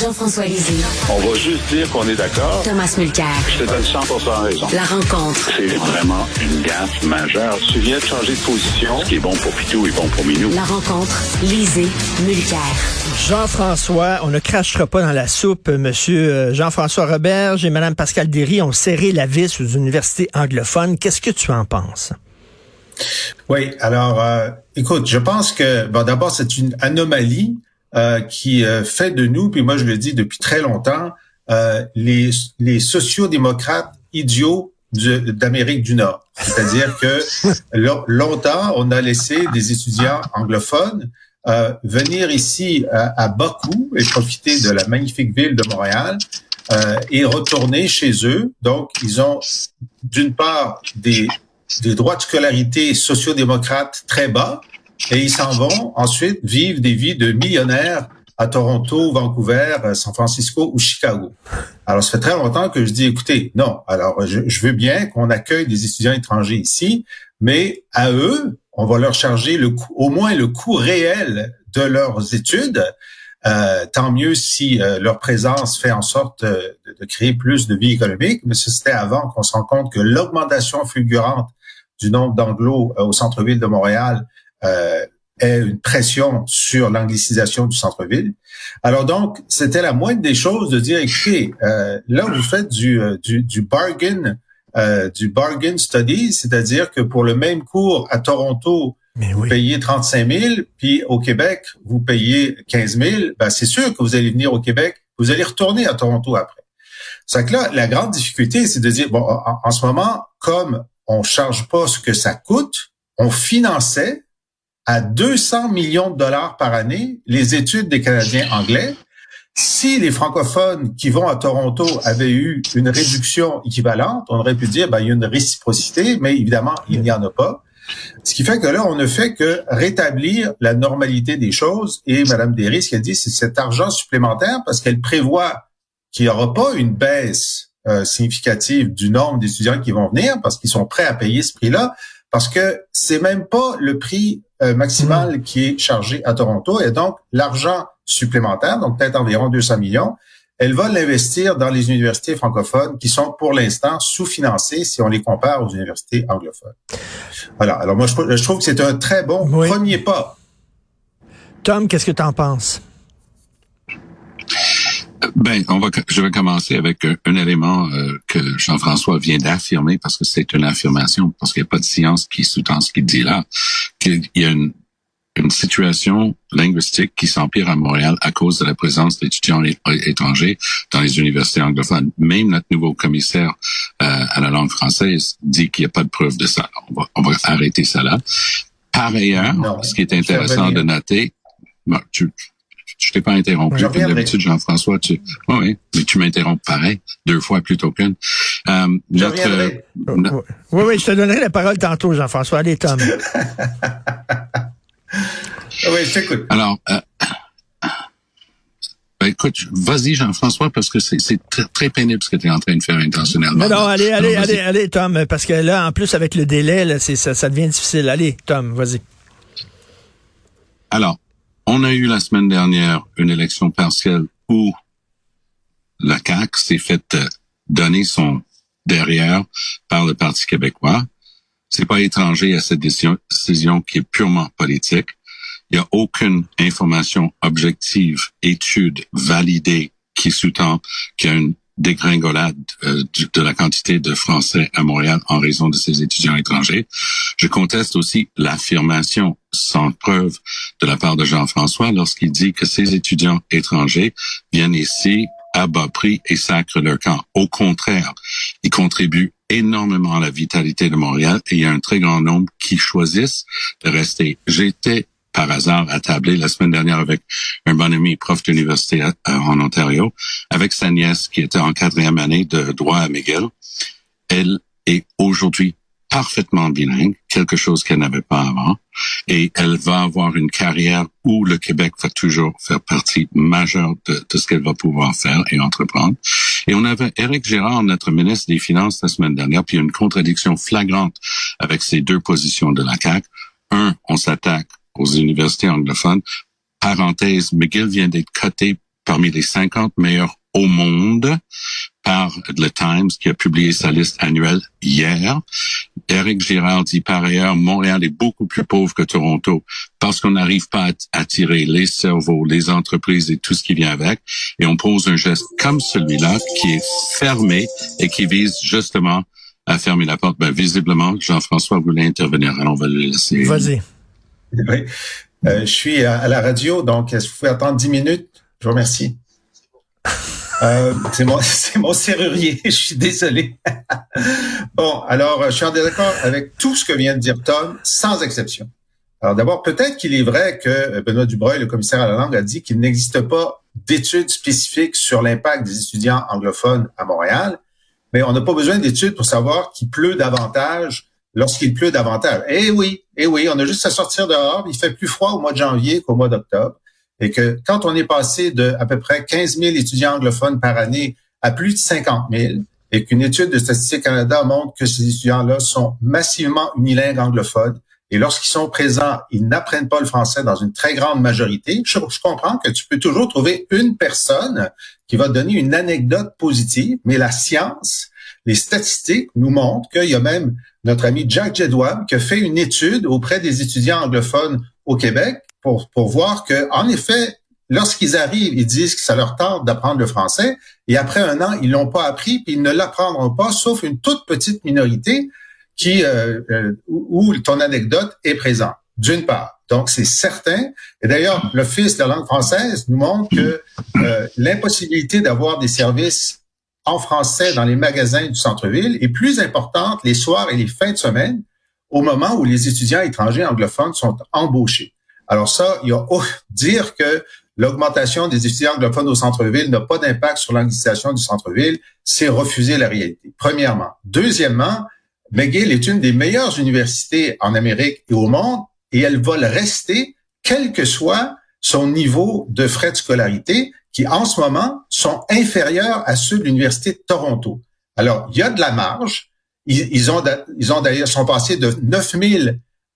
Jean-François Lisée. On va juste dire qu'on est d'accord. Thomas Mulcair. Je te donne 100 raison. La rencontre. C'est vraiment une gaffe majeure. Tu viens de changer de position. Ce qui est bon pour Pitou est bon pour Minou. La rencontre. Lisée. Mulcair. Jean-François, on ne crachera pas dans la soupe. Monsieur euh, Jean-François Roberge et Madame Pascal Derry ont serré la vis aux universités anglophones. Qu'est-ce que tu en penses? Oui, alors, euh, écoute, je pense que, bon, d'abord, c'est une anomalie euh, qui euh, fait de nous, puis moi je le dis depuis très longtemps, euh, les, les sociodémocrates idiots d'Amérique du Nord. C'est-à-dire que longtemps, on a laissé des étudiants anglophones euh, venir ici à, à, Bakou et profiter de la magnifique ville de Montréal euh, et retourner chez eux. Donc, ils ont d'une part des, des droits de scolarité sociodémocrates très bas, et ils s'en vont ensuite vivre des vies de millionnaires à Toronto, Vancouver, euh, San Francisco ou Chicago. Alors, ça fait très longtemps que je dis, écoutez, non, alors je, veux bien qu'on accueille des étudiants étrangers ici, mais à eux, on va leur charger le au moins le coût réel de leurs études. Euh, tant mieux si euh, leur présence fait en sorte de, de, créer plus de vie économique, mais c'était avant qu'on se rende compte que l'augmentation fulgurante du nombre d'anglos au centre-ville de Montréal euh, est une pression sur l'anglicisation du centre-ville. Alors donc, c'était la moindre des choses de dire, écoutez, euh, là, vous faites du, euh, du, du bargain, euh, du bargain study, c'est-à-dire que pour le même cours à Toronto, vous payez 35 000, puis au Québec, vous payez 15 000. Ben, c'est sûr que vous allez venir au Québec, vous allez retourner à Toronto après. C'est que là, la grande difficulté, c'est de dire, bon, en, en ce moment, comme on charge pas ce que ça coûte, on finançait à 200 millions de dollars par année les études des Canadiens anglais. Si les francophones qui vont à Toronto avaient eu une réduction équivalente, on aurait pu dire ben, il y a une réciprocité, mais évidemment, il n'y en a pas. Ce qui fait que là, on ne fait que rétablir la normalité des choses. Et Mme Derry, ce qu'elle dit, c'est cet argent supplémentaire parce qu'elle prévoit qu'il n'y aura pas une baisse euh, significative du nombre d'étudiants qui vont venir parce qu'ils sont prêts à payer ce prix-là parce que c'est même pas le prix euh, maximal mm. qui est chargé à Toronto et donc l'argent supplémentaire, donc peut-être environ 200 millions, elle va l'investir dans les universités francophones qui sont pour l'instant sous-financées si on les compare aux universités anglophones. Voilà. Alors moi, je, trouve que c'est un très bon premier pas. Tom, qu'est-ce que tu en penses? Ben, on va, je vais commencer avec un, élément euh, que Jean-François vient d'affirmer parce que c'est une affirmation, parce qu'il n'y a pas de science qui sous-tend ce qu'il dit là, qu'il y a une, une situation linguistique qui s'empire à Montréal à cause de la présence d'étudiants étrangers dans les universités anglophones. Même notre nouveau commissaire euh, à la langue française dit qu'il n'y a pas de preuve de ça. On va, on va arrêter ça là. Par ailleurs, ce qui est intéressant de noter, tu, je t'ai pas interrompu. Comme d'habitude, Jean-François, tu, oui, mais tu m'interromps pareil, deux fois plutôt qu'une. Euh, notre, euh, oui, oui, je te donnerai la parole tantôt, Jean-François. Allez, Tom. oui, je t'écoute. Alors, euh, ben, écoute, vas-y, Jean-François, parce que c'est très pénible ce que tu es en train de faire intentionnellement. Non, non, allez, allez, allez, allez, Tom, parce que là, en plus, avec le délai, là, ça, ça devient difficile. Allez, Tom, vas-y. Alors, on a eu la semaine dernière une élection partielle où la CAQ s'est fait euh, donner son derrière par le Parti québécois. C'est pas étranger à cette décision, décision qui est purement politique. Il n'y a aucune information objective, étude validée qui sous-tend qu'il y a une dégringolade euh, de la quantité de Français à Montréal en raison de ces étudiants étrangers. Je conteste aussi l'affirmation sans preuve de la part de Jean-François lorsqu'il dit que ces étudiants étrangers viennent ici à bas prix et sacrent leur camp. Au contraire, ils contribuent énormément à la vitalité de Montréal et il y a un très grand nombre qui choisissent de rester. J'étais par hasard attablé la semaine dernière avec un bon ami prof d'université en Ontario, avec sa nièce qui était en quatrième année de droit à McGill. Elle est aujourd'hui parfaitement bilingue, quelque chose qu'elle n'avait pas avant, et elle va avoir une carrière où le Québec va toujours faire partie majeure de, de ce qu'elle va pouvoir faire et entreprendre. Et on avait Éric Gérard, notre ministre des Finances la semaine dernière, puis une contradiction flagrante avec ces deux positions de la CAQ. Un, on s'attaque aux universités anglophones. Parenthèse, McGill vient d'être coté parmi les 50 meilleurs au monde par le Times qui a publié sa liste annuelle hier. Eric Girard dit par ailleurs, Montréal est beaucoup plus pauvre que Toronto parce qu'on n'arrive pas à attirer les cerveaux, les entreprises et tout ce qui vient avec. Et on pose un geste comme celui-là qui est fermé et qui vise justement à fermer la porte. Ben, visiblement, Jean-François voulait intervenir. Alors, on va le laisser. Vas-y. Oui. Euh, je suis à, la radio, donc est-ce que vous pouvez attendre 10 minutes? Je vous remercie. Euh, c'est mon, mon serrurier, je suis désolé. bon, alors, je suis en désaccord avec tout ce que vient de dire Tom, sans exception. Alors d'abord, peut-être qu'il est vrai que Benoît Dubreuil, le commissaire à la langue, a dit qu'il n'existe pas d'études spécifiques sur l'impact des étudiants anglophones à Montréal, mais on n'a pas besoin d'études pour savoir qu'il pleut davantage lorsqu'il pleut davantage. Eh oui, eh oui, on a juste à sortir dehors. Il fait plus froid au mois de janvier qu'au mois d'octobre. Et que quand on est passé de à peu près 15 000 étudiants anglophones par année à plus de 50 000, et qu'une étude de Statistique Canada montre que ces étudiants-là sont massivement unilingues anglophones, et lorsqu'ils sont présents, ils n'apprennent pas le français dans une très grande majorité. Je, je, comprends que tu peux toujours trouver une personne qui va donner une anecdote positive, mais la science, les statistiques nous montrent qu'il y a même notre ami Jack Jedwab qui a fait une étude auprès des étudiants anglophones au Québec pour, pour voir que, en effet, lorsqu'ils arrivent, ils disent que ça leur tente d'apprendre le français, et après un an, ils l'ont pas appris, puis ils ne l'apprendront pas, sauf une toute petite minorité qui euh, euh, où, ton anecdote est présente. D'une part. Donc, c'est certain. Et d'ailleurs, l'Office de la langue française nous montre que euh, l'impossibilité d'avoir des services en français dans les magasins du centre-ville est plus importante les soirs et les fins de semaine au moment où les étudiants étrangers anglophones sont embauchés. Alors ça, il y a dire que l'augmentation des étudiants anglophones au centre-ville n'a pas d'impact sur l'anglicisation du centre-ville, c'est refuser la réalité. Premièrement. Deuxièmement, McGill est une des meilleures universités en Amérique et au monde et elle va le rester quel que soit son niveau de frais de scolarité qui en ce moment sont inférieurs à ceux de l'Université de Toronto. Alors, il y a de la marge. Ils, ont, ils ont d'ailleurs sont passés de 9 000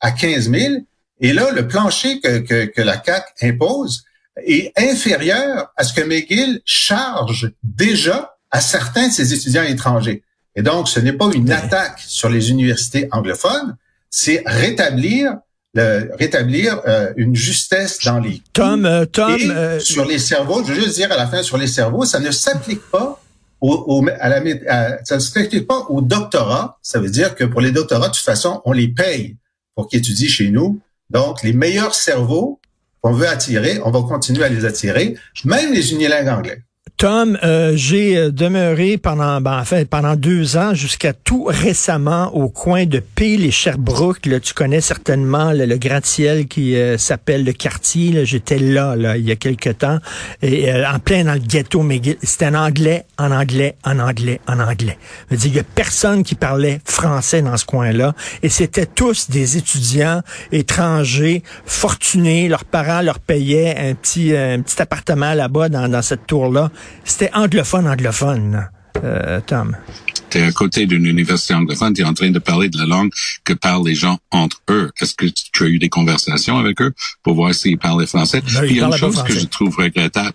à 15 000. Et là, le plancher que, que, que la CAC impose est inférieur à ce que McGill charge déjà à certains de ses étudiants étrangers. Et donc, ce n'est pas une attaque sur les universités anglophones, c'est rétablir rétablir euh, une justesse dans les Tom, euh, Tom, euh, sur les cerveaux. Je veux juste dire à la fin sur les cerveaux, ça ne s'applique pas au, au, à la, ça ne s'applique pas au doctorat. Ça veut dire que pour les doctorats, de toute façon, on les paye pour qu'ils étudient chez nous. Donc, les meilleurs cerveaux qu'on veut attirer, on va continuer à les attirer, même les unilingues anglais. Tom, euh, j'ai euh, demeuré pendant, ben, en pendant deux ans jusqu'à tout récemment au coin de Peel et Sherbrooke. Là, tu connais certainement le gratte-ciel qui euh, s'appelle le quartier. J'étais là, là, il y a quelque temps, et en plein dans le ghetto McGill. C'était en anglais, en anglais, en anglais, en anglais. Je veux il y a personne qui parlait français dans ce coin-là, et c'était tous des étudiants étrangers, fortunés. Leurs parents leur payaient un petit, un petit appartement là-bas dans, dans cette tour-là. C'était anglophone, anglophone, euh, Tom. Tu es à côté d'une université anglophone, tu es en train de parler de la langue que parlent les gens entre eux. Est-ce que tu as eu des conversations avec eux pour voir s'ils parlaient français? Ben, il y a une chose que je trouve regrettable.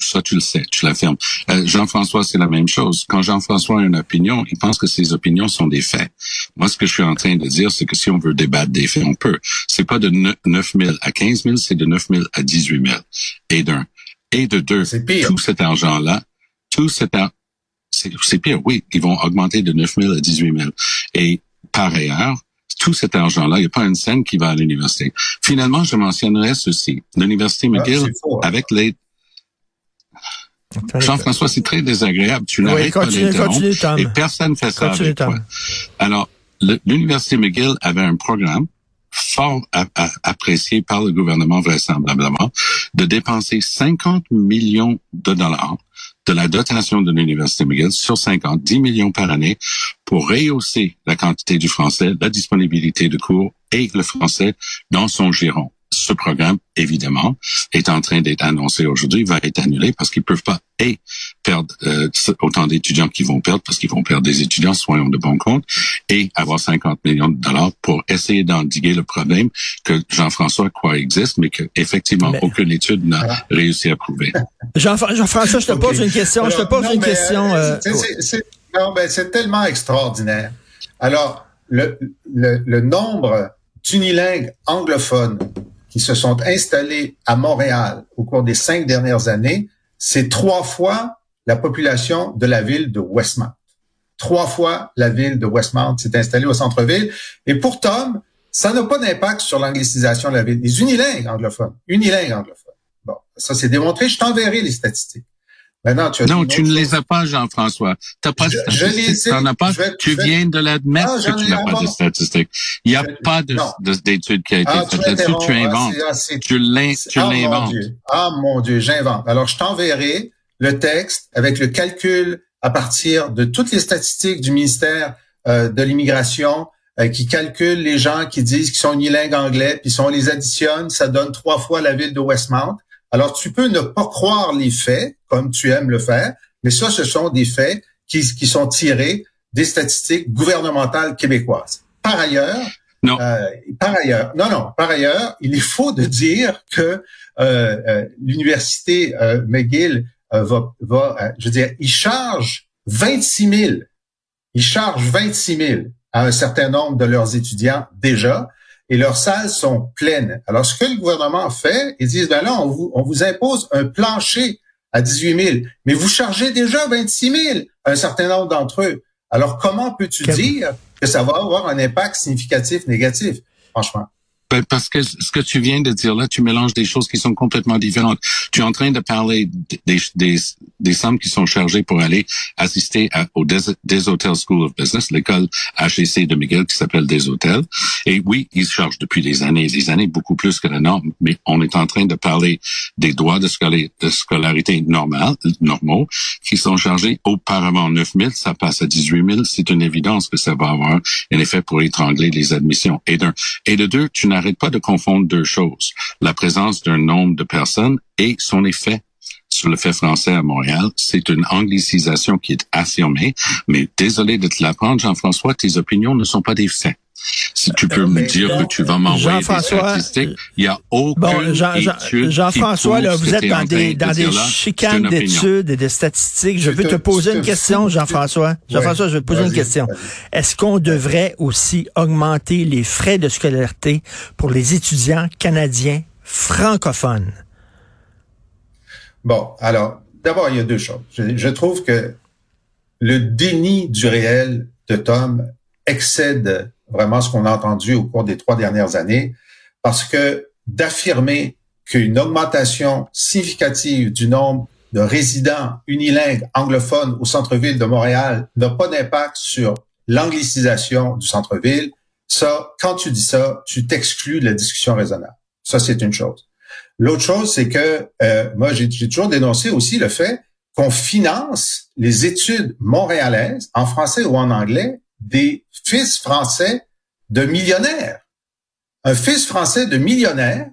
Ça, tu le sais, tu l'affirmes. Euh, Jean-François, c'est la même chose. Quand Jean-François a une opinion, il pense que ses opinions sont des faits. Moi, ce que je suis en train de dire, c'est que si on veut débattre des faits, on peut. C'est pas de 9 000 à 15 000, c'est de 9 000 à 18 000. Et d'un, et de deux, tout cet argent-là, tout cet argent, c'est pire, oui, ils vont augmenter de 9 000 à 18 000. Et par ailleurs, tout cet argent-là, il n'y a pas une scène qui va à l'université. Finalement, je mentionnerai ceci. L'université ah, McGill, hein. avec les... Jean-François, c'est très désagréable. Tu n'arrêtes pas d'interrompre et personne ne fait ça avec toi. Alors, l'université McGill avait un programme fort apprécié par le gouvernement vraisemblablement, de dépenser 50 millions de dollars de la dotation de l'Université McGill sur 50, 10 millions par année pour rehausser la quantité du français, la disponibilité de cours et le français dans son giron ce programme, évidemment, est en train d'être annoncé aujourd'hui, va être annulé parce qu'ils peuvent pas et perdre euh, autant d'étudiants qu'ils vont perdre parce qu'ils vont perdre des étudiants, soyons de bon compte, et avoir 50 millions de dollars pour essayer d'endiguer le problème que Jean-François croit existe, mais que effectivement aucune étude n'a réussi à prouver. Jean-François, je te pose une question. je te pose une question. Euh, non, ben, c'est tellement extraordinaire. Alors, le, le, le nombre d'unilingues anglophones qui se sont installés à Montréal au cours des cinq dernières années, c'est trois fois la population de la ville de Westmount. Trois fois la ville de Westmount s'est installée au centre-ville. Et pour Tom, ça n'a pas d'impact sur l'anglicisation de la ville. Les unilingues anglophones, unilingues anglophones. Bon, ça c'est démontré. Je t'enverrai les statistiques. Maintenant, tu as non, tu ne les as pas, Jean-François. Tu pas de statistiques. Tu pas. tu viens de l'admettre ah, que tu n'as pas de statistiques. Il n'y a pas d'études qui a été ah, faite là-dessus. Tu inventes. tu ah, l'inventes. Ah, mon Dieu, j'invente. Alors, je t'enverrai le texte avec le calcul à partir de toutes les statistiques du ministère euh, de l'immigration euh, qui calculent les gens qui disent qu'ils sont unilingues anglais, puis si on les additionne, ça donne trois fois la ville de Westmount. Alors, tu peux ne pas croire les faits, comme tu aimes le faire, mais ça, ce sont des faits qui, qui sont tirés des statistiques gouvernementales québécoises. Par ailleurs, non. Euh, par ailleurs, non, non, par ailleurs, il est faux de dire que euh, euh l'université euh, McGill euh, va, va je veux dire, il charge 26 000, il charge 26 000 à un certain nombre de leurs étudiants déjà, et leurs salles sont pleines. Alors, ce que le gouvernement fait, ils disent, ben là, on vous, on vous impose un plancher à 18 000, mais vous chargez déjà 26 000 à un certain nombre d'entre eux. Alors, comment peux-tu dire que ça va avoir un impact significatif négatif, franchement? Parce que ce que tu viens de dire là, tu mélanges des choses qui sont complètement différentes. Tu es en train de parler des, des, des sommes qui sont chargées pour aller assister à, au des, Hotels School of Business, l'école HEC de Miguel qui s'appelle Des Hôtels. Et oui, ils chargent depuis des années et des années beaucoup plus que la norme, mais on est en train de parler des droits de, scolarité, de normale, normaux qui sont chargés auparavant 9 000, ça passe à 18 000. C'est une évidence que ça va avoir un effet pour étrangler les admissions. Et et de deux, tu n'arrête pas de confondre deux choses. La présence d'un nombre de personnes et son effet sur le fait français à Montréal. C'est une anglicisation qui est affirmée, mais désolé de te l'apprendre, Jean-François, tes opinions ne sont pas des faits. Si tu peux me dire que tu vas m'envoyer des statistiques, il n'y a aucune bon, Jean, Jean-François, là, vous êtes dans des, dans des chicanes d'études et de statistiques. Je veux te poser une question, Jean-François. Jean-François, je vais te poser une question. Est-ce qu'on devrait aussi augmenter les frais de scolarité pour les étudiants canadiens francophones? Bon, alors, d'abord, il y a deux choses. Je, trouve que le déni du réel de Tom excède vraiment ce qu'on a entendu au cours des trois dernières années, parce que d'affirmer qu'une augmentation significative du nombre de résidents unilingues anglophones au centre-ville de Montréal n'a pas d'impact sur l'anglicisation du centre-ville, ça, quand tu dis ça, tu t'exclus de la discussion raisonnable. Ça, c'est une chose. L'autre chose, c'est que euh, moi, j'ai toujours dénoncé aussi le fait qu'on finance les études montréalaises en français ou en anglais des fils français de millionnaires. Un fils français de millionnaire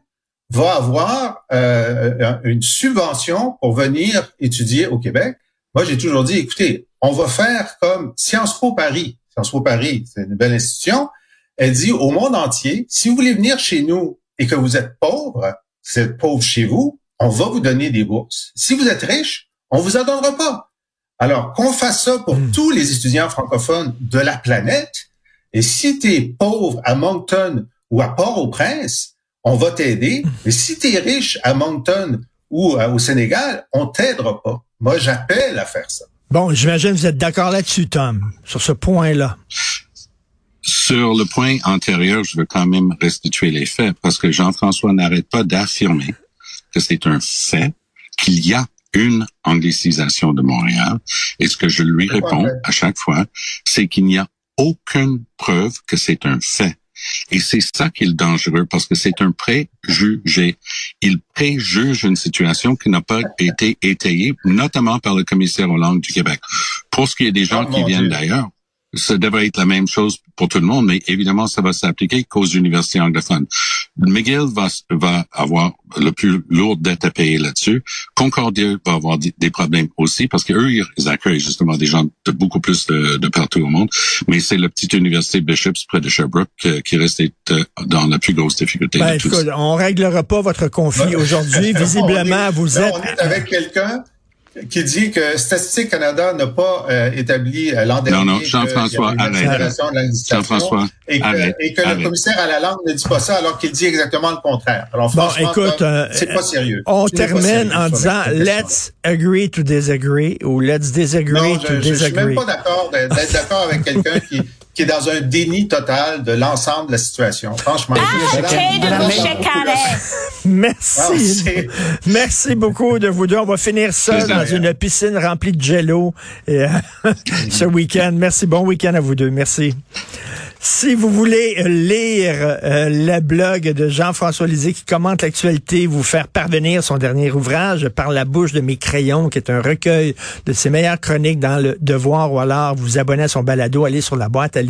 va avoir euh, une subvention pour venir étudier au Québec. Moi, j'ai toujours dit, écoutez, on va faire comme Sciences Po Paris. Sciences Po Paris, c'est une belle institution. Elle dit au monde entier, si vous voulez venir chez nous et que vous êtes pauvre, êtes pauvre chez vous, on va vous donner des bourses. Si vous êtes riche, on vous en donnera pas. Alors, qu'on fasse ça pour hmm. tous les étudiants francophones de la planète. Et si tu es pauvre à Moncton ou à Port-au-Prince, on va t'aider. Hmm. Mais si tu es riche à Moncton ou euh, au Sénégal, on t'aidera pas. Moi, j'appelle à faire ça. Bon, j'imagine que vous êtes d'accord là-dessus, Tom, sur ce point-là. Sur le point antérieur, je veux quand même restituer les faits parce que Jean-François n'arrête pas d'affirmer que c'est un fait qu'il y a une anglicisation de Montréal. Et ce que je lui réponds à chaque fois, c'est qu'il n'y a aucune preuve que c'est un fait. Et c'est ça qui est dangereux parce que c'est un préjugé. Il préjuge une situation qui n'a pas été étayée, notamment par le commissaire aux langues du Québec. Pour ce qui est des gens oh, qui viennent d'ailleurs, ça devrait être la même chose pour tout le monde, mais évidemment, ça va s'appliquer qu'aux universités anglophones. McGill va, va avoir le plus lourd dette à payer là-dessus. Concordia va avoir des problèmes aussi parce qu'eux, ils accueillent justement des gens de beaucoup plus de, partout au monde. Mais c'est la petite université Bishops près de Sherbrooke euh, qui reste euh, dans la plus grosse difficulté. Ben, de on réglera pas votre conflit aujourd'hui. Visiblement, vous êtes... On est avec quelqu'un qui dit que Statistique Canada n'a pas euh, établi euh, l'an dernier non, non, Jean-François, Jean-François, et que, et que le commissaire à la langue ne dit pas ça alors qu'il dit exactement le contraire. Alors bon, écoute, euh, c'est pas sérieux. On termine en disant let's agree to disagree ou let's disagree non, to je, disagree. Je suis même pas d'accord d'être d'accord avec quelqu'un qui qui est dans un déni total de l'ensemble de la situation. Franchement. Merci. Merci beaucoup de vous deux. On va finir ça dans une piscine remplie de jello euh, ce week-end. Merci. Bon week-end à vous deux. Merci. Si vous voulez lire euh, le blog de Jean-François Lisée qui commente l'actualité, vous faire parvenir son dernier ouvrage par la bouche de mes crayons, qui est un recueil de ses meilleures chroniques dans le Devoir ou alors vous abonner à son balado, allez sur la boîte à